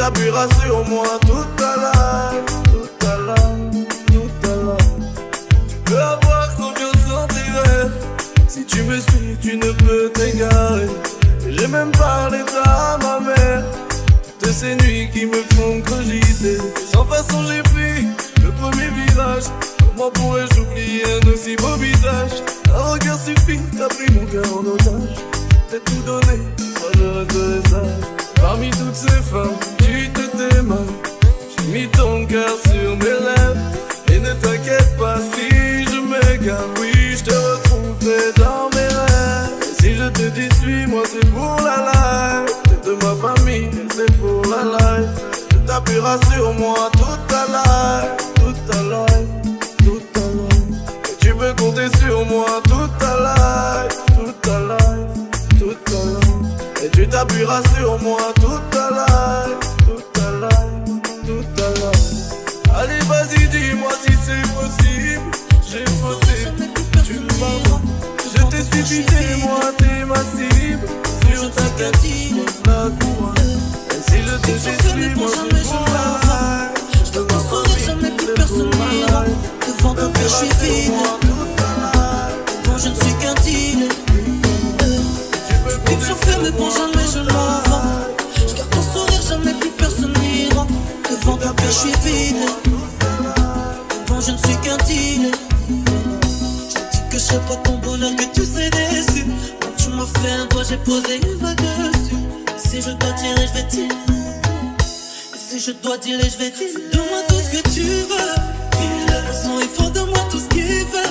t'appuieras sur moi toute ta life, toute ta life, toute ta life. Tu peux avoir confiance en. Si tu me suis, tu ne peux t'égarer. J'ai même parlé à ma mère. De ces nuits qui me font cogiter. Sans façon, j'ai pris le premier virage. Comment pourrais-je oublier un aussi beau visage? Un regard suffit, t'as pris mon cœur en otage. T'as tout donné, moi je resterai sage. Parmi toutes ces femmes, tu te démarres. J'ai mis ton cœur sur mes lèvres. Et ne t'inquiète pas si je m'égare, oui, je te retrouverai dans mes rêves. Si je te dis suis-moi, c'est pour la life. T'es de ma famille, c'est pour la life. Tu t'appuieras sur moi toute ta life, toute ta life, toute ta life. Et tu peux compter sur moi t'appuieras sur moi toute ta life, toute ta life, toute ta life. Allez, vas-y, dis-moi si c'est possible. J'ai fauté, tu pardonnes. Je t'ai suivi, t'es moi, t'es ma cible. Sur ta tête, la couronne. Si je te suis, moi je life. Je te construirai jamais plus personne Devant ton suis vide Et si je dois tirer je vais tirer. Si je dois dire, je vais dire Donne-moi tout ce que tu veux. Dis-le De toute façon, il faut de moi tout ce qu'il veut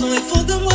De toute façon, il faut de moi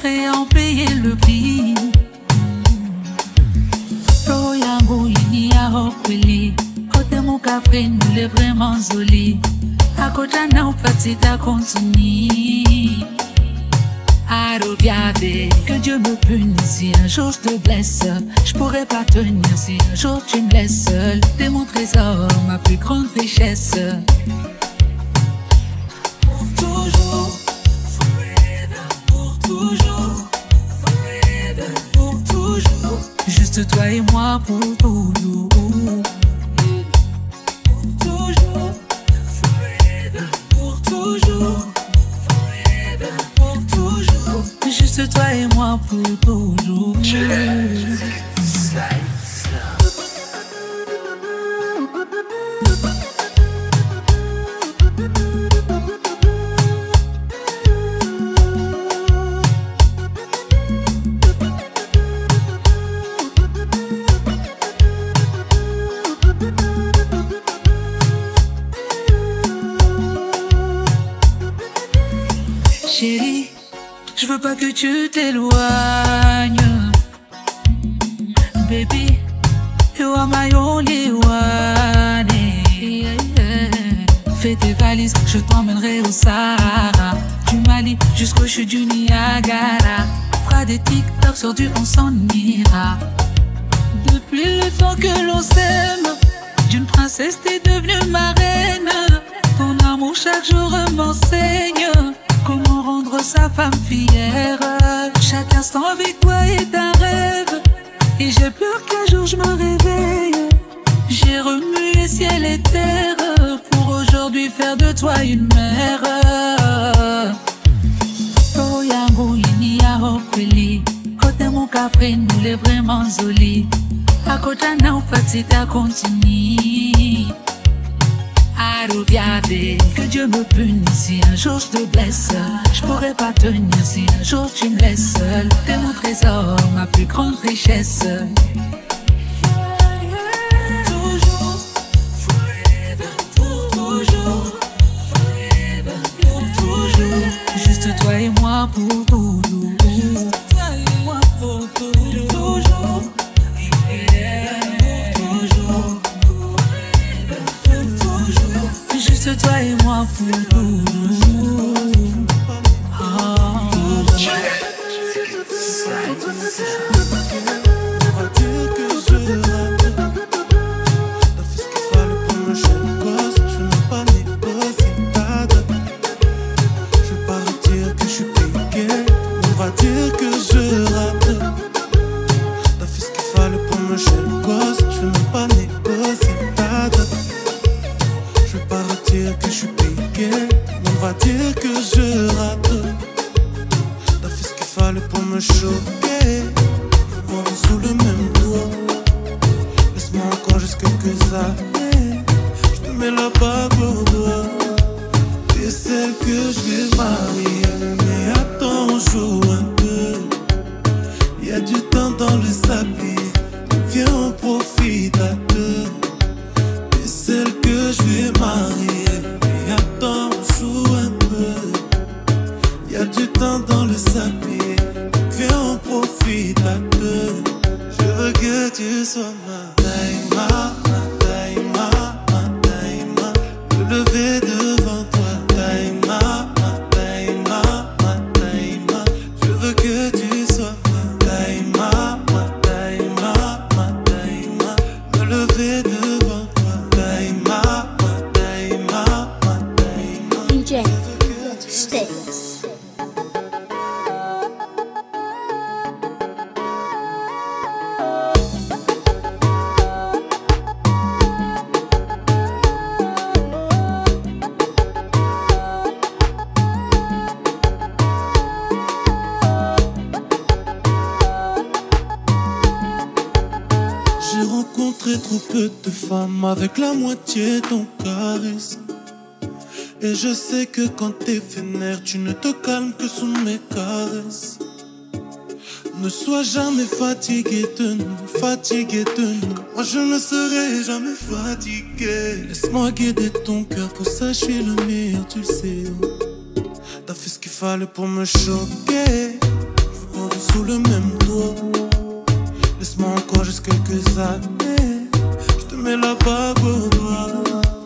prêt en payer le prix. Pro yango ini ya hokwili, kote muka nule vraiment zoli. Akota na upati ta continue. Aro que Dieu me punisse si un jour je te blesse. Je pourrais pas tenir si un jour tu me laisses seul. T'es mon trésor, ma plus grande richesse. toi et moi pour tout. who J'ai rencontré trop peu de femmes avec la moitié ton caresse. Et je sais que quand t'es vénère, tu ne te calmes que sous mes caresses. Ne sois jamais fatigué de nous, fatigué de nous. Moi je ne serai jamais fatigué. Laisse-moi guider ton cœur, pour ça je suis le meilleur, tu le sais. T'as fait ce qu'il fallait pour me choquer. Je sous le même toit. Laisse-moi encore juste quelques années. Je te mets la bague au doigt.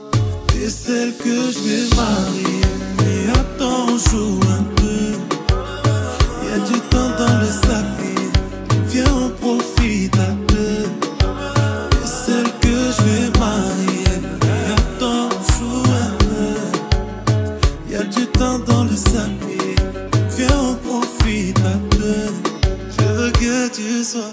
Et celle que je vais marier. Mais attends, joue un peu. Y a du temps dans le sac. Viens, on profite à deux. Et celle que je vais marier. Mais attends, joue un peu. Y a du temps dans le sac. Viens, on profite à deux. Je veux que tu sois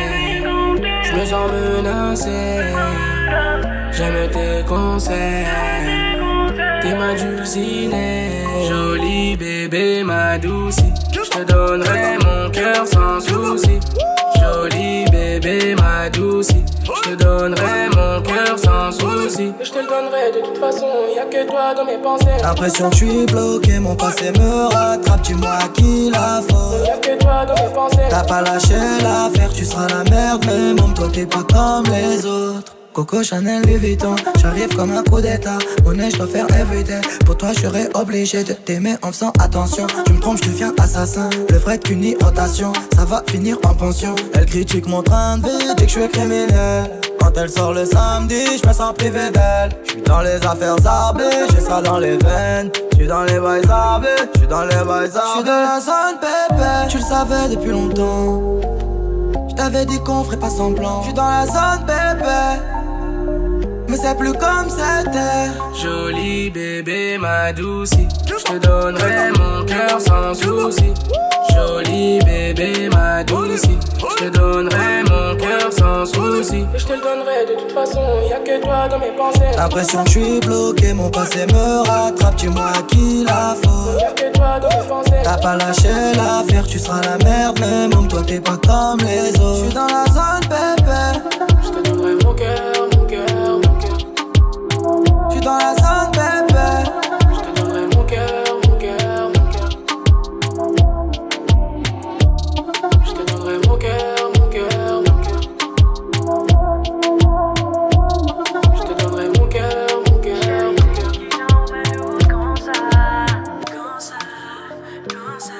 Je me sens menacé. J'aime tes conseils. T'es ma dulcinée. Jolie bébé, ma douce. Je te donnerai mon cœur sans souci. Jolie bébé, ma douce. Je te donnerai mon cœur sans souci. Je te le donnerai de toute façon, y'a que toi dans mes pensées. L'impression que je suis bloqué, mon passé me rattrape. Tu moi qui la faute. Y'a que toi dans mes pensées. T'as pas lâché l'affaire, tu seras la merde. Mais mon toi t'es pas comme les autres. Coco Chanel Louis Vuitton J'arrive comme un coup d'état Monnaie je dois faire everyday Pour toi je serais obligé de t'aimer en faisant attention Tu me trompes je deviens assassin Le vrai qu'une rotation Ça va finir en pension Elle critique mon train de vie Dit que je suis criminel quand elle sort le samedi, je me sens privé d'elle. Je suis dans les affaires arbées, j'ai ça dans les veines. Je suis dans les bails arbés, je suis dans les bails arbés. Je suis dans la zone pépé, tu le savais depuis longtemps. Je t'avais dit qu'on ferait pas semblant. Je suis dans la zone bébé mais c'est plus comme c'était. Jolie bébé, ma douce, je te donnerai mon cœur sans souci. Jolie bébé, ma douce, je te donnerai mon cœur sans souci. Je te le donnerai de toute façon, y a que toi dans mes pensées. L'impression que je suis bloqué, mon passé me rattrape, tu moi qui la faute. Y'a que toi dans mes pensées. T'as pas lâché l'affaire, tu seras la merde, mais même toi t'es pas comme les autres. Je suis dans la zone, bébé. Je te donnerai mon cœur dans la zone, bébé. Je te donnerai mon cœur, mon cœur, mon cœur. Je te donnerai mon cœur, mon cœur, mon cœur. Je te donnerai mon cœur, mon cœur, mon cœur. Comme ça, comme ça, comme ça?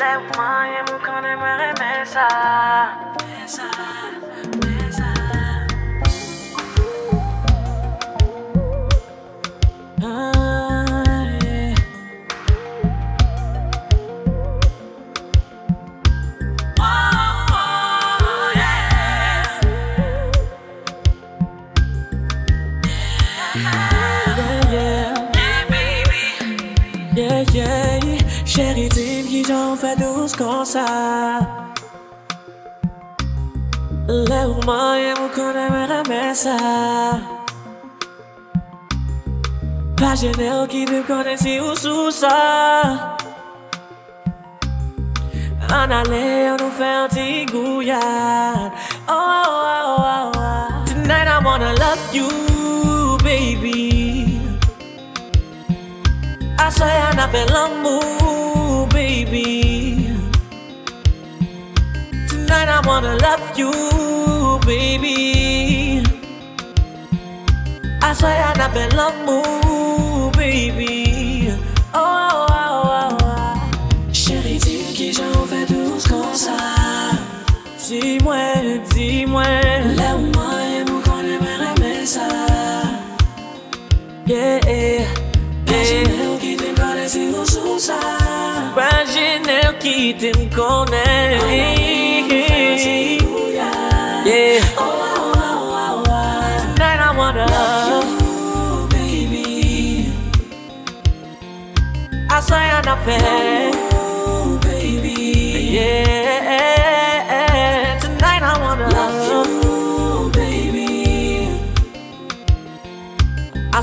Lève-moi et mon corps aimerait ça. ça. Gêné qui te connaît si ou sous ça. En aller, on nous fait un petit gouillard. Oh, oh, oh, oh, Tonight I wanna love you, baby. I swear I never l'amour, I wanna love you, baby. I swear I never loved you, baby. Oh, oh, oh, oh. Chérie, dis-moi qui. Dis-moi, dis-moi. Et vous qu'on aimerait aimer ça. Yeah, yeah. Imaginez qui t'aime pas les signes sous ça. Imaginez qui t'aime connaît. baby. Yeah, tonight I wanna love you, baby. I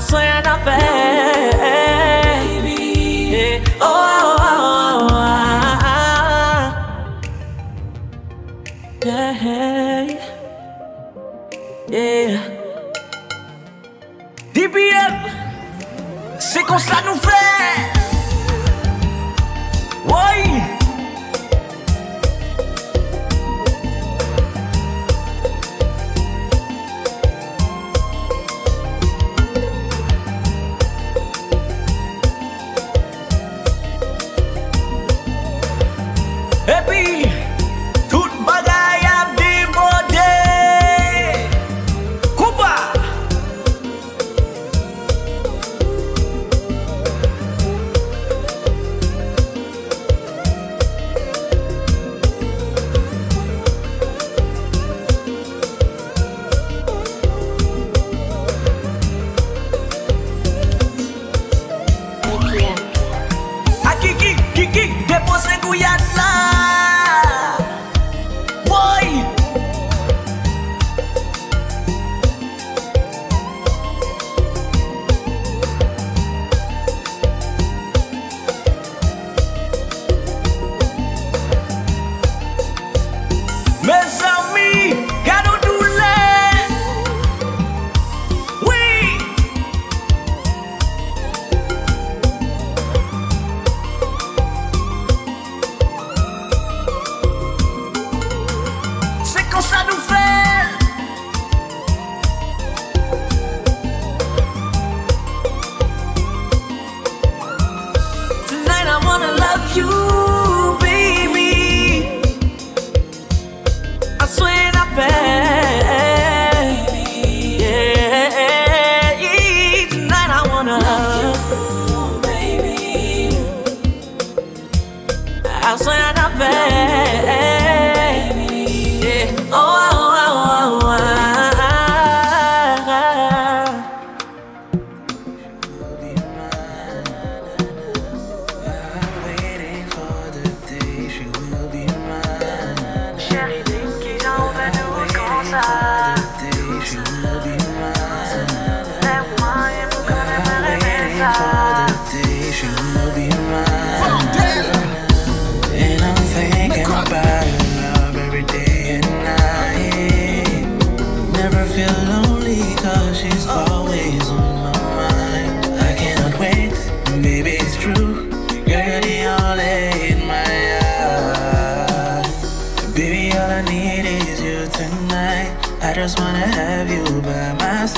baby. Oh, oh, oh, oh, oh. yeah, yeah. C'est qu'on nous fait.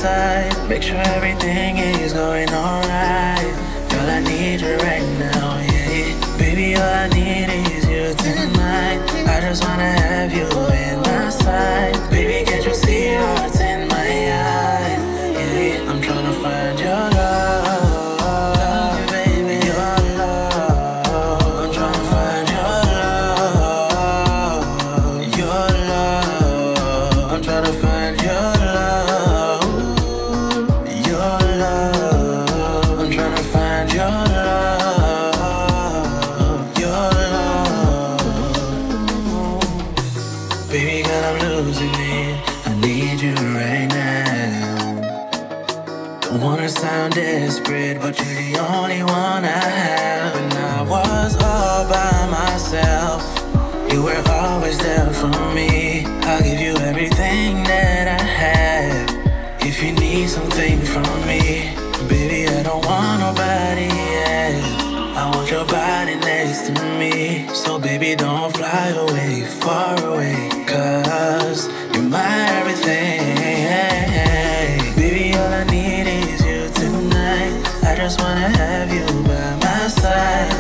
side. Make sure everything is going alright. Girl, I need you right now, yeah. Baby, all I need is you tonight. I just wanna have you in my sight. just wanna have you by my side.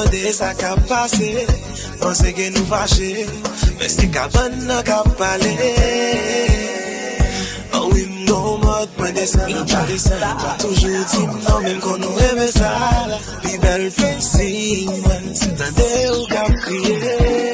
mande sa ka pase Pense gen nou fache Men si ka ban nan ka pale Ouim nou mod mwen desen Mwen chade sen Toujou di mnan men kon nou eme sa Li bel fensi mwen Si tande ou ka kriye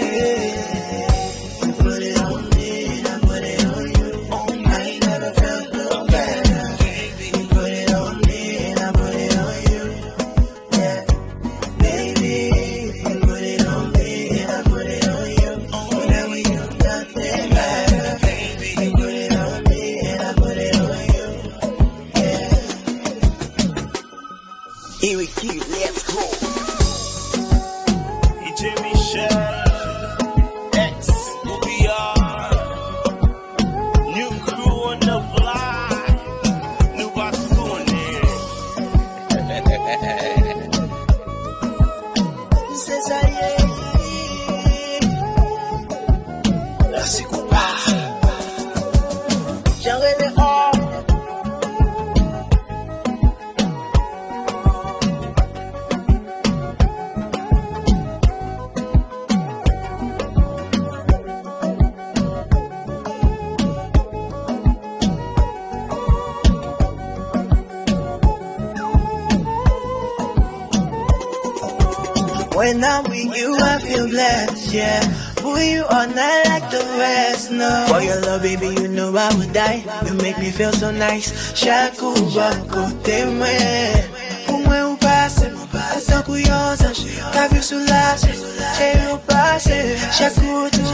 feel so nice. Chakou bako te mwen. Pou mwen ou pase Asan kou yon zan. Ka vir sou lase Che yon pase Chakou tou.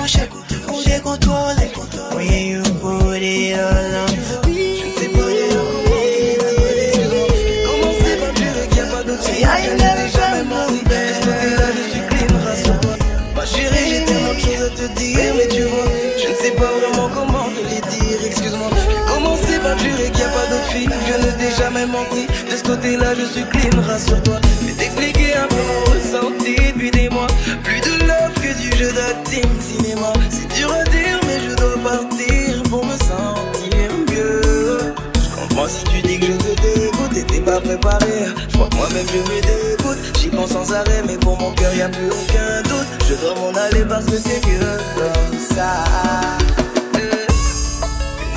Ou de kontrol De ce côté-là, je suis clean, rassure-toi. Mais t'expliquer un peu mon ressenti depuis des mois. Plus de love que du jeu d'acting cinéma. C'est dur à mais je dois partir pour me sentir mieux. Je comprends si tu dis que je te dégoûte et t'es pas préparé. Je crois que moi-même je me dégoûte. J'y pense sans arrêt, mais pour mon cœur y a plus aucun doute. Je dois m'en aller parce que c'est mieux comme ça.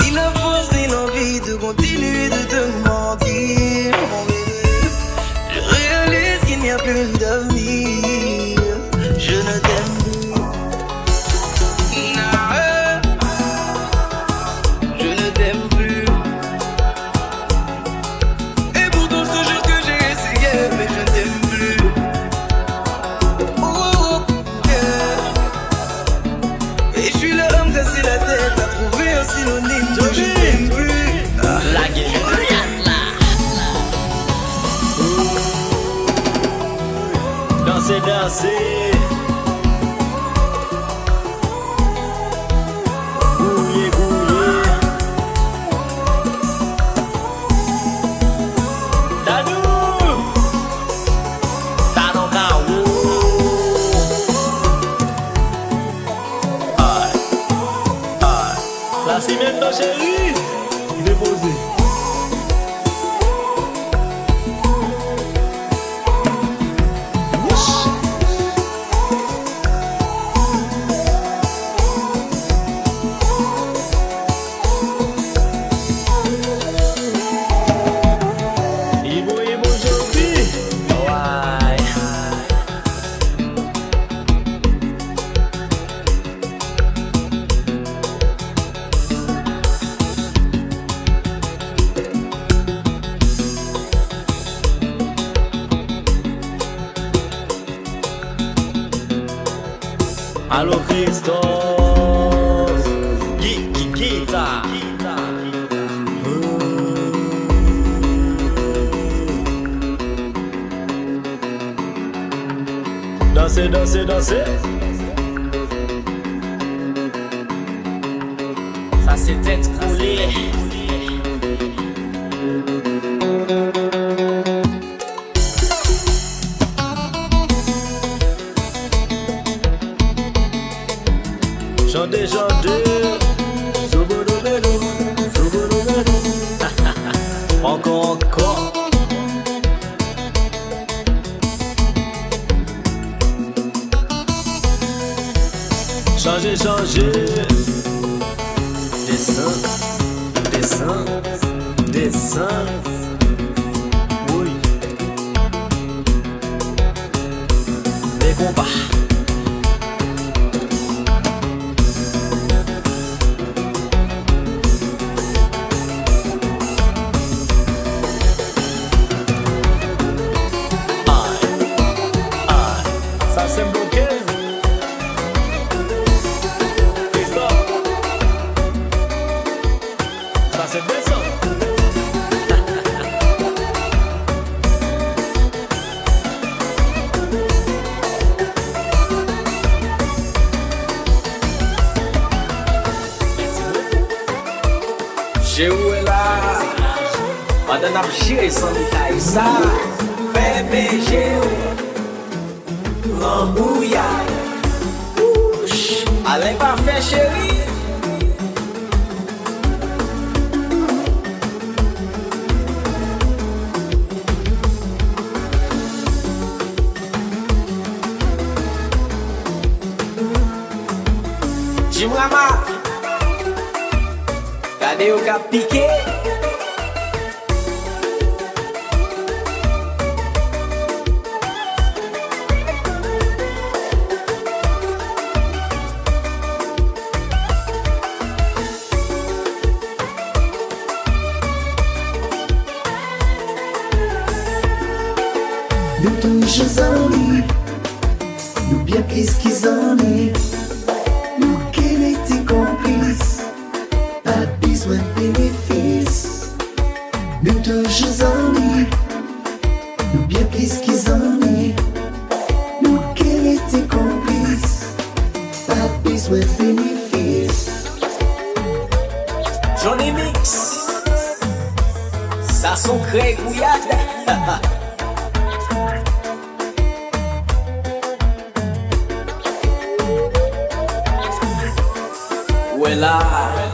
Ni la force ni l'envie de continuer de te réalise qu'il Asi men nan cheri Depose Madame Abjé, Sa son kre kouyad Wela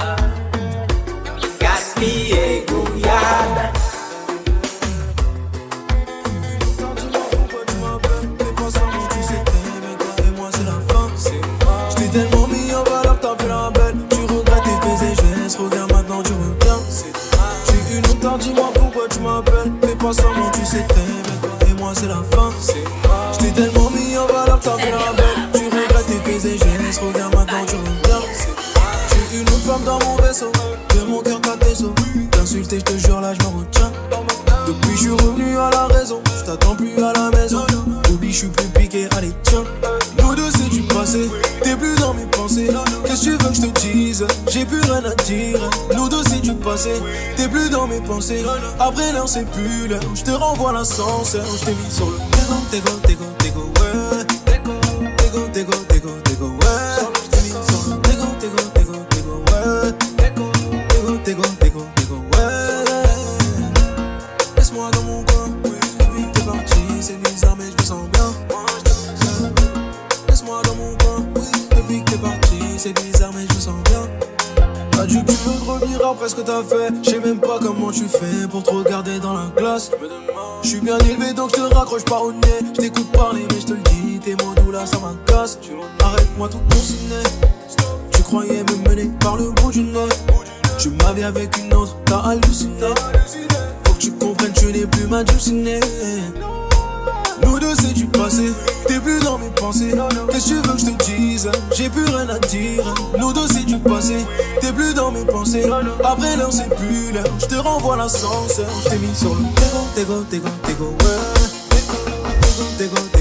tu sais très Et moi, c'est la fin. Je t'ai tellement mis en valeur, t'as fait la belle. Tu regrettes tes faits et gestes, regarde maintenant tu reviens. J'ai une autre femme dans mon vaisseau. De mon cœur, ta vaisseau. T'insulter, je te jure, là, je me retiens. Depuis, je suis revenu à la raison. Je t'attends plus à la maison. Oublie, je suis plus piqué. Allez, tiens. Nous deux, c'est du passé. T'es plus dans mes pensées. Qu'est-ce que tu veux que je te dise? J'ai plus rien à dire. Nous deux, passé. T'es plus dans mes pensées. Après l'heure, c'est plus l'heure. Je te renvoie l'ascenseur. Je t'ai mis sur le tégo, tégo, tégo, tégo, Nous deux c'est du passé, t'es plus dans mes pensées. Qu'est-ce que tu veux que je te dise? J'ai plus rien à dire. Nous deux c'est du passé, t'es plus dans mes pensées. Après l'heure c'est plus l'heure, je te renvoie l'ascenseur. Je t'ai mis sur le tégo, tégo, tégo, tégo, ouais. Tégo, tégo, tégo,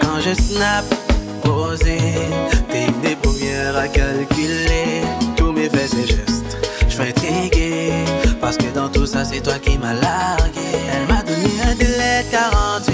Quand je snap, posé, t'es une des premières à calculer tous mes faits et gestes. Je fatigué, parce que dans tout ça, c'est toi qui m'as largué. Elle m'a donné un délai de 48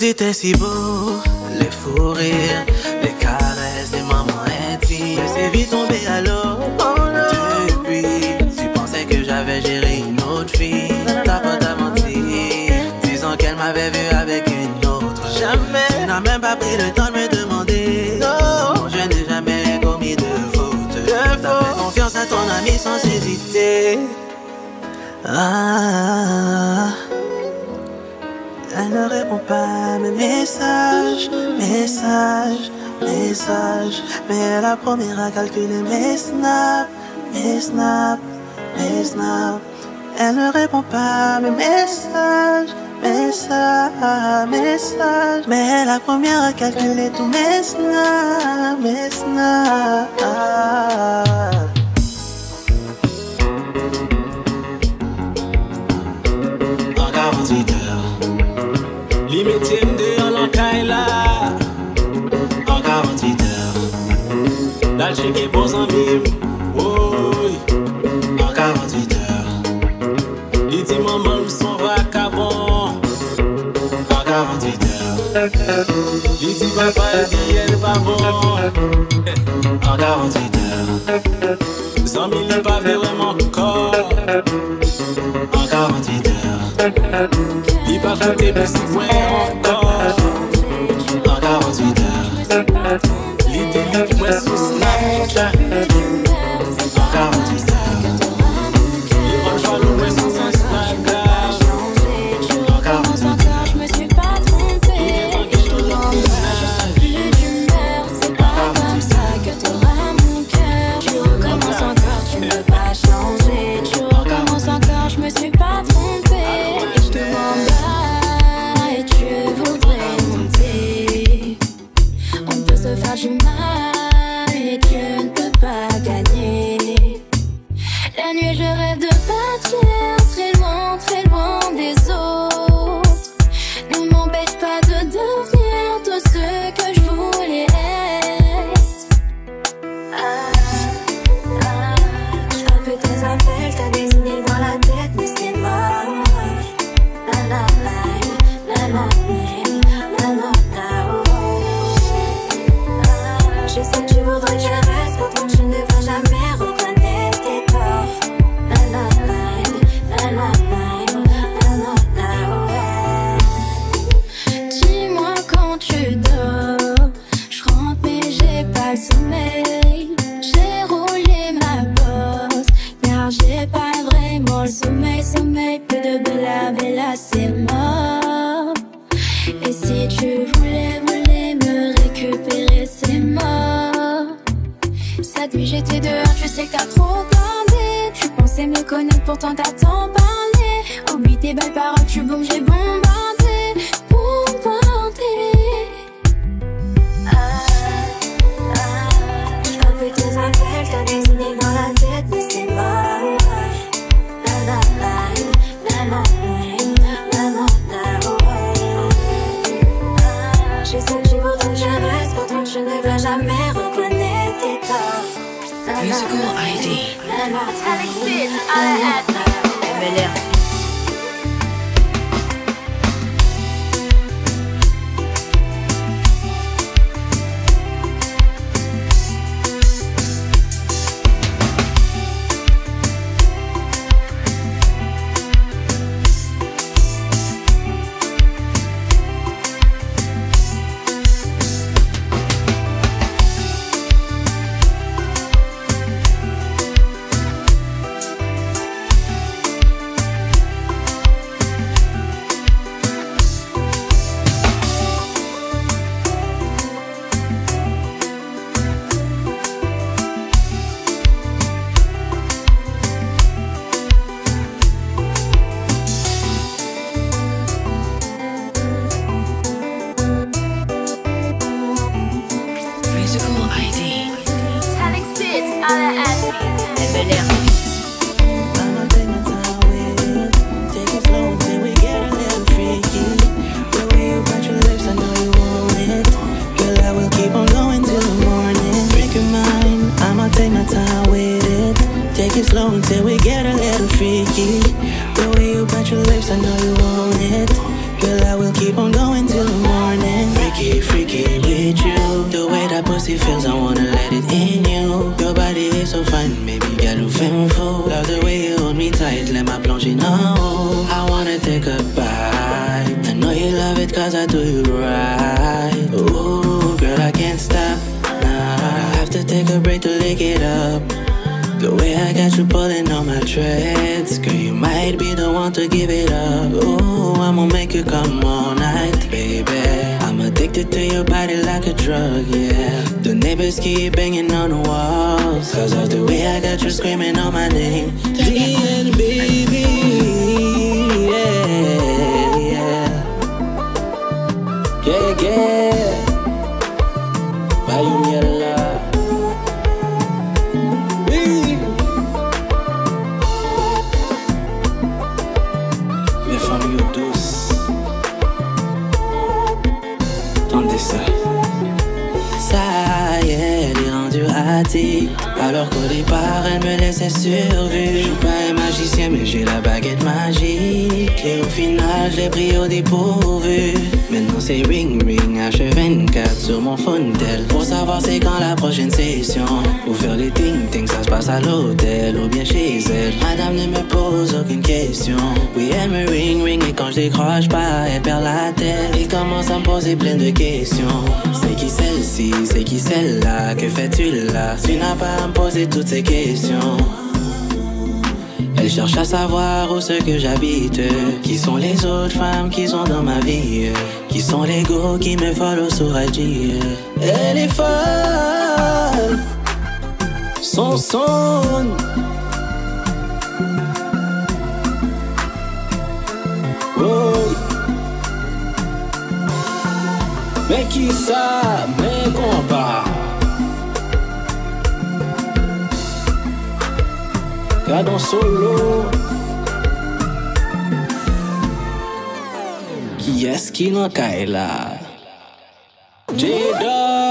tout était si beau. Les fous rires, les caresses des mamans intimes. Mais c'est vite tombé à l'eau. Depuis, tu pensais que j'avais géré une autre fille. T'as pas t'a menti, disant qu'elle m'avait vu avec une autre. Jamais. Tu n'as même pas pris le temps de me demander. Non, je n'ai jamais commis de faute. T'as fait confiance à ton ami sans hésiter. Ah. Elle ne répond pas à mes messages, messages, messages. Mais elle la première à calculer mes snaps, mes snaps, mes snaps. Elle ne répond pas à mes messages, messages, messages. Mais elle la première à calculer tous mes snaps, mes snaps. metye mde yon lankay la. An 48 er Dal cheke bon zanmim. Woy An 48 er Li di maman mson vakabon An 48 er Li di papa li el babon An 48 er Zanmi li pa vreman kor. An 48 er have the best. Where a drug, yeah. The neighbors keep banging on the walls. Cause of the way I got you screaming on my name. Baby, yeah, yeah. Yeah, yeah me laissait survue. Je suis pas un magicien, mais j'ai la baguette magique. Et au final, je l'ai pris au dépourvu. Maintenant, c'est ring ring, H24 sur mon phone tel. Pour savoir c'est quand la prochaine session. Pour faire les ting ting, ça se passe à l'hôtel ou bien chez elle. Madame ne me pose aucune question. Oui, elle me ring ring, et quand je décroche pas, elle perd la tête. Et commence à me poser plein de questions. C'est qui celle-ci, c'est qui celle-là, que fais-tu là? Tu n'as pas à me poser toutes ces questions. Cherche à savoir où ce que j'habite. Qui sont les autres femmes qui sont dans ma vie. Qui sont les go qui me follow sur IG. Elle est folle. Son son. Mais qui ça, mais combat. Kadon solo. Ki eski nan kaila J-Dog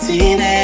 Laisse-moi butiner.